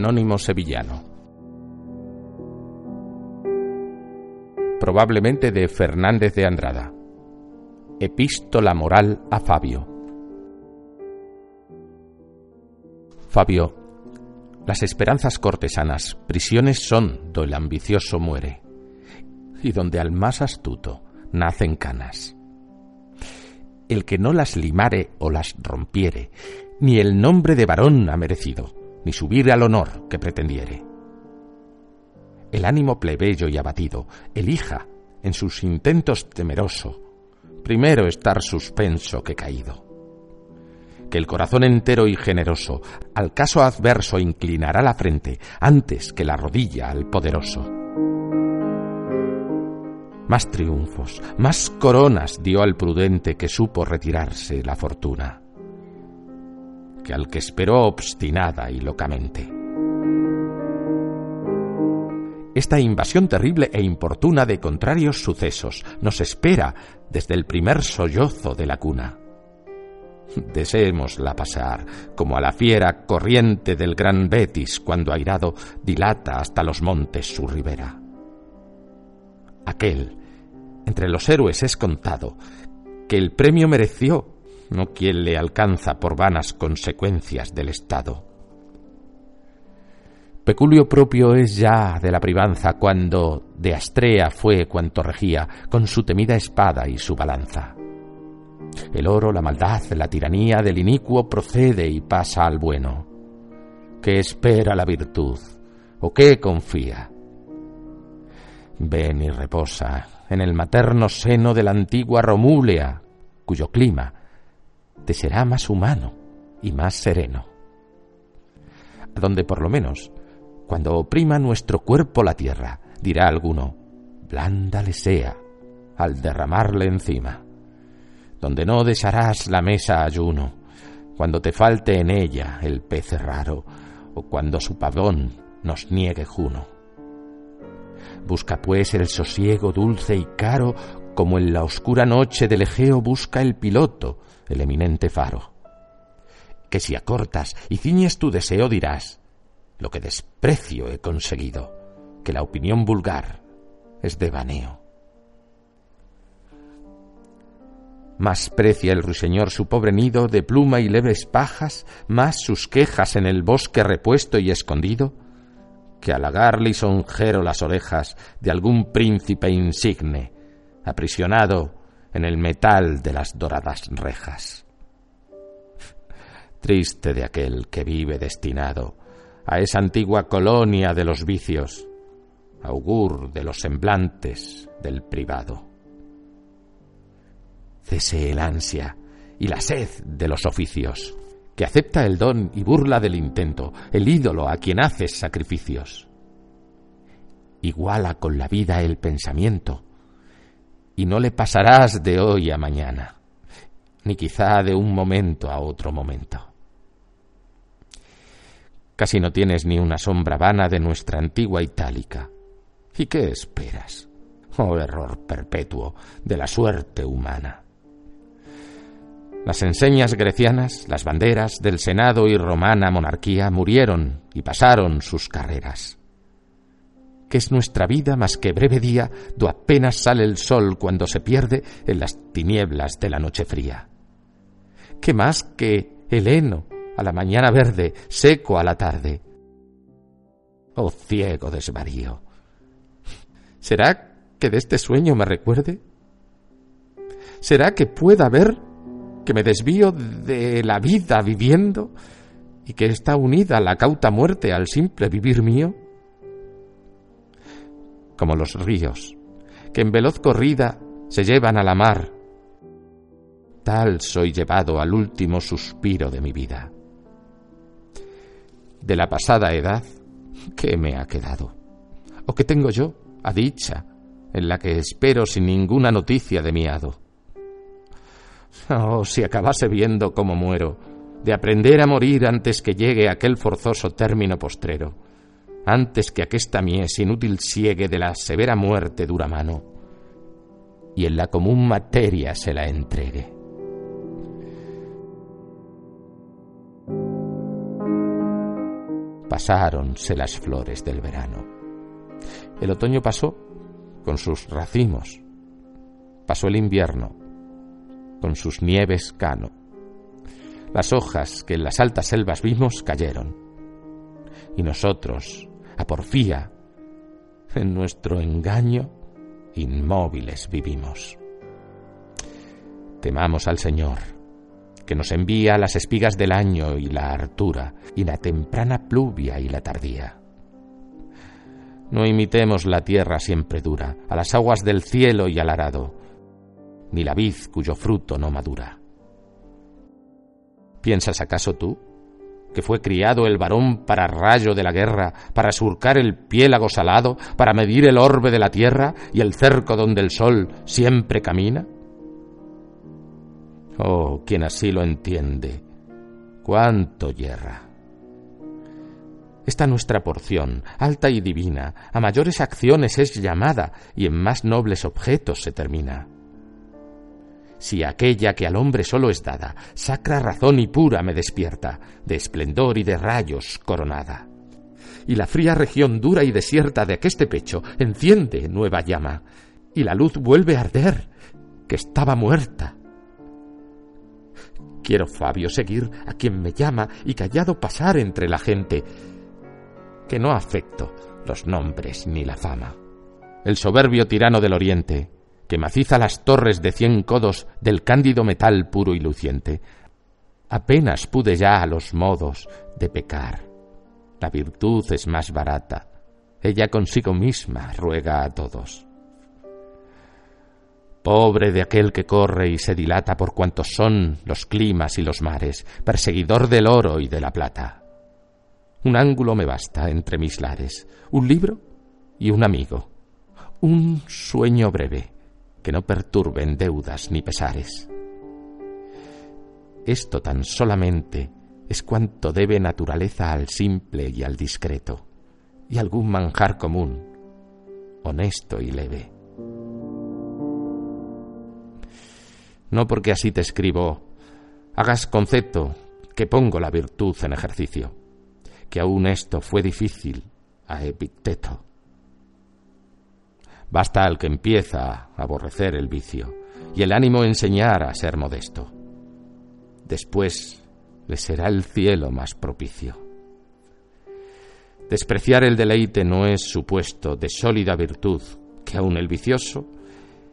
Anónimo Sevillano. Probablemente de Fernández de Andrada. Epístola moral a Fabio. Fabio, las esperanzas cortesanas prisiones son do el ambicioso muere, y donde al más astuto nacen canas. El que no las limare o las rompiere, ni el nombre de varón ha merecido, ni subir al honor que pretendiere. El ánimo plebeyo y abatido elija, en sus intentos temeroso, primero estar suspenso que caído. Que el corazón entero y generoso al caso adverso inclinará la frente antes que la rodilla al poderoso. Más triunfos, más coronas dio al prudente que supo retirarse la fortuna al que esperó obstinada y locamente. Esta invasión terrible e importuna de contrarios sucesos nos espera desde el primer sollozo de la cuna. Deseémosla pasar, como a la fiera corriente del gran Betis cuando airado dilata hasta los montes su ribera. Aquel, entre los héroes es contado, que el premio mereció no quien le alcanza por vanas consecuencias del Estado. Peculio propio es ya de la privanza cuando de Astrea fue cuanto regía con su temida espada y su balanza. El oro, la maldad, la tiranía del inicuo procede y pasa al bueno. ¿Qué espera la virtud? ¿O qué confía? Ven y reposa en el materno seno de la antigua Romúlea, cuyo clima te será más humano y más sereno. A donde por lo menos, cuando oprima nuestro cuerpo la tierra, dirá alguno, blanda le sea al derramarle encima. Donde no desharás la mesa ayuno, cuando te falte en ella el pez raro, o cuando su pavón nos niegue juno. Busca pues el sosiego dulce y caro, como en la oscura noche del Egeo busca el piloto, el eminente faro. Que si acortas y ciñes tu deseo dirás, lo que desprecio he conseguido, que la opinión vulgar es devaneo. Más precia el ruiseñor su pobre nido de pluma y leves pajas, más sus quejas en el bosque repuesto y escondido, que halagar lisonjero las orejas de algún príncipe insigne, aprisionado en el metal de las doradas rejas. Triste de aquel que vive destinado a esa antigua colonia de los vicios, augur de los semblantes del privado. Cese el ansia y la sed de los oficios, que acepta el don y burla del intento, el ídolo a quien haces sacrificios. Iguala con la vida el pensamiento, y no le pasarás de hoy a mañana, ni quizá de un momento a otro momento. Casi no tienes ni una sombra vana de nuestra antigua itálica. ¿Y qué esperas? Oh error perpetuo de la suerte humana. Las enseñas grecianas, las banderas del Senado y romana monarquía murieron y pasaron sus carreras que es nuestra vida más que breve día, do apenas sale el sol cuando se pierde en las tinieblas de la noche fría. ¿Qué más que el heno a la mañana verde, seco a la tarde? Oh ciego desvarío. ¿Será que de este sueño me recuerde? ¿Será que pueda ver que me desvío de la vida viviendo y que está unida la cauta muerte al simple vivir mío? Como los ríos, que en veloz corrida se llevan a la mar, tal soy llevado al último suspiro de mi vida. De la pasada edad, ¿qué me ha quedado? ¿O qué tengo yo, a dicha, en la que espero sin ninguna noticia de mi hado? Oh, si acabase viendo cómo muero, de aprender a morir antes que llegue aquel forzoso término postrero, antes que aquesta mies inútil siegue de la severa muerte dura mano, y en la común materia se la entregue. Pasáronse las flores del verano. El otoño pasó con sus racimos. Pasó el invierno con sus nieves cano. Las hojas que en las altas selvas vimos cayeron. Y nosotros, a porfía, en nuestro engaño, inmóviles vivimos. Temamos al Señor, que nos envía las espigas del año y la hartura, y la temprana pluvia y la tardía. No imitemos la tierra siempre dura, a las aguas del cielo y al arado, ni la vid cuyo fruto no madura. ¿Piensas acaso tú que fue criado el varón para rayo de la guerra, para surcar el piélago salado, para medir el orbe de la tierra y el cerco donde el sol siempre camina? Oh, quien así lo entiende, cuánto yerra. Esta nuestra porción, alta y divina, a mayores acciones es llamada y en más nobles objetos se termina si aquella que al hombre solo es dada, sacra razón y pura me despierta, de esplendor y de rayos coronada. Y la fría región dura y desierta de aqueste pecho enciende nueva llama, y la luz vuelve a arder, que estaba muerta. Quiero, Fabio, seguir a quien me llama y callado pasar entre la gente, que no afecto los nombres ni la fama. El soberbio tirano del oriente, que maciza las torres de cien codos del cándido metal puro y luciente. Apenas pude ya a los modos de pecar. La virtud es más barata. Ella consigo misma ruega a todos. Pobre de aquel que corre y se dilata por cuantos son los climas y los mares, perseguidor del oro y de la plata. Un ángulo me basta entre mis lares, un libro y un amigo, un sueño breve, que no perturben deudas ni pesares. Esto tan solamente es cuanto debe naturaleza al simple y al discreto, y algún manjar común, honesto y leve. No porque así te escribo, hagas concepto que pongo la virtud en ejercicio, que aún esto fue difícil a Epicteto Basta al que empieza a aborrecer el vicio y el ánimo enseñar a ser modesto. Después le será el cielo más propicio. Despreciar el deleite no es supuesto de sólida virtud que aun el vicioso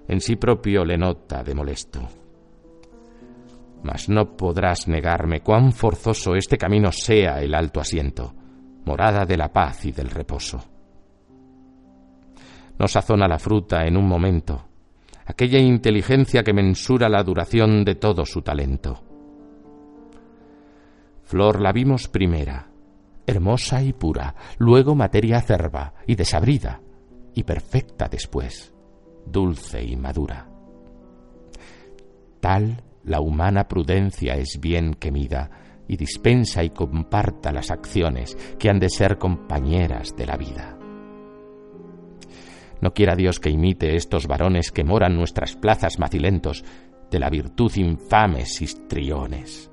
en sí propio le nota de molesto. Mas no podrás negarme cuán forzoso este camino sea el alto asiento, morada de la paz y del reposo no sazona la fruta en un momento, aquella inteligencia que mensura la duración de todo su talento. Flor la vimos primera, hermosa y pura, luego materia acerba y desabrida, y perfecta después, dulce y madura. Tal la humana prudencia es bien que mida y dispensa y comparta las acciones que han de ser compañeras de la vida. No quiera Dios que imite estos varones que moran nuestras plazas macilentos de la virtud infames histriones.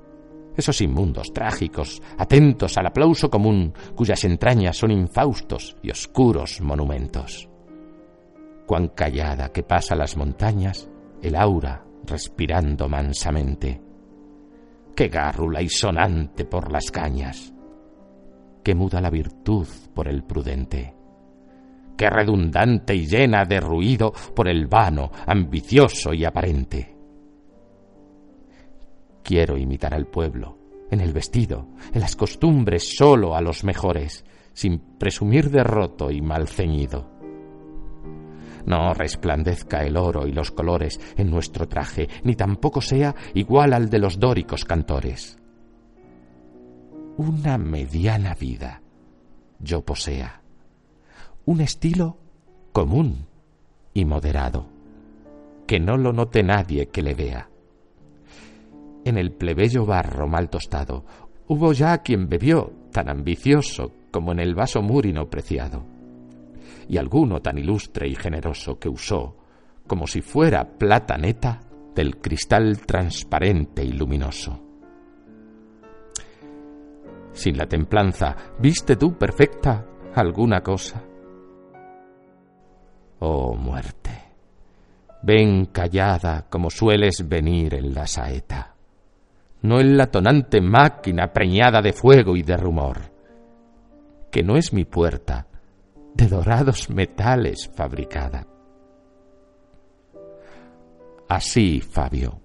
Esos inmundos, trágicos, atentos al aplauso común, cuyas entrañas son infaustos y oscuros monumentos. Cuán callada que pasa las montañas, el aura respirando mansamente. Qué gárrula y sonante por las cañas. Qué muda la virtud por el prudente que redundante y llena de ruido por el vano, ambicioso y aparente. Quiero imitar al pueblo, en el vestido, en las costumbres solo a los mejores, sin presumir de roto y mal ceñido. No resplandezca el oro y los colores en nuestro traje, ni tampoco sea igual al de los dóricos cantores. Una mediana vida yo posea, un estilo común y moderado, que no lo note nadie que le vea. En el plebeyo barro mal tostado hubo ya quien bebió tan ambicioso como en el vaso múrino preciado y alguno tan ilustre y generoso que usó, como si fuera plata neta, del cristal transparente y luminoso. Sin la templanza, ¿viste tú perfecta alguna cosa? Oh muerte, ven callada como sueles venir en la saeta, no en la tonante máquina preñada de fuego y de rumor, que no es mi puerta, de dorados metales fabricada. Así, Fabio,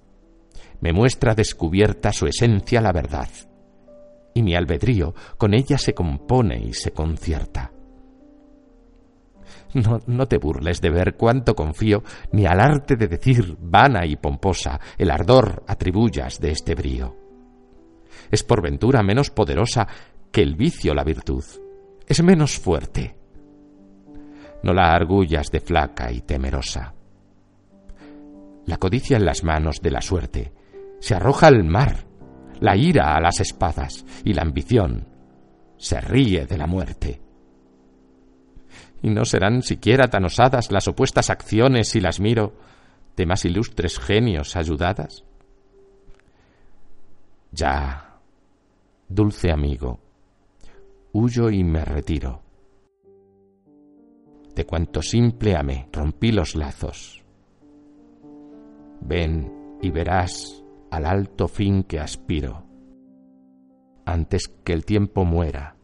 me muestra descubierta su esencia la verdad, y mi albedrío con ella se compone y se concierta. No, no, te burles de ver cuánto confío, ni al arte de decir vana y pomposa el ardor atribuyas de este brío. Es por ventura menos poderosa que el vicio la virtud, es menos fuerte, no la argullas de flaca y temerosa. La codicia en las manos de la suerte se arroja al mar, la ira a las espadas y la ambición se ríe de la muerte. ¿Y no serán siquiera tan osadas las opuestas acciones si las miro de más ilustres genios ayudadas? Ya, dulce amigo, huyo y me retiro de cuanto simple amé, rompí los lazos. Ven y verás al alto fin que aspiro, antes que el tiempo muera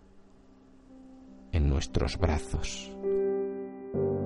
en nuestros brazos. thank you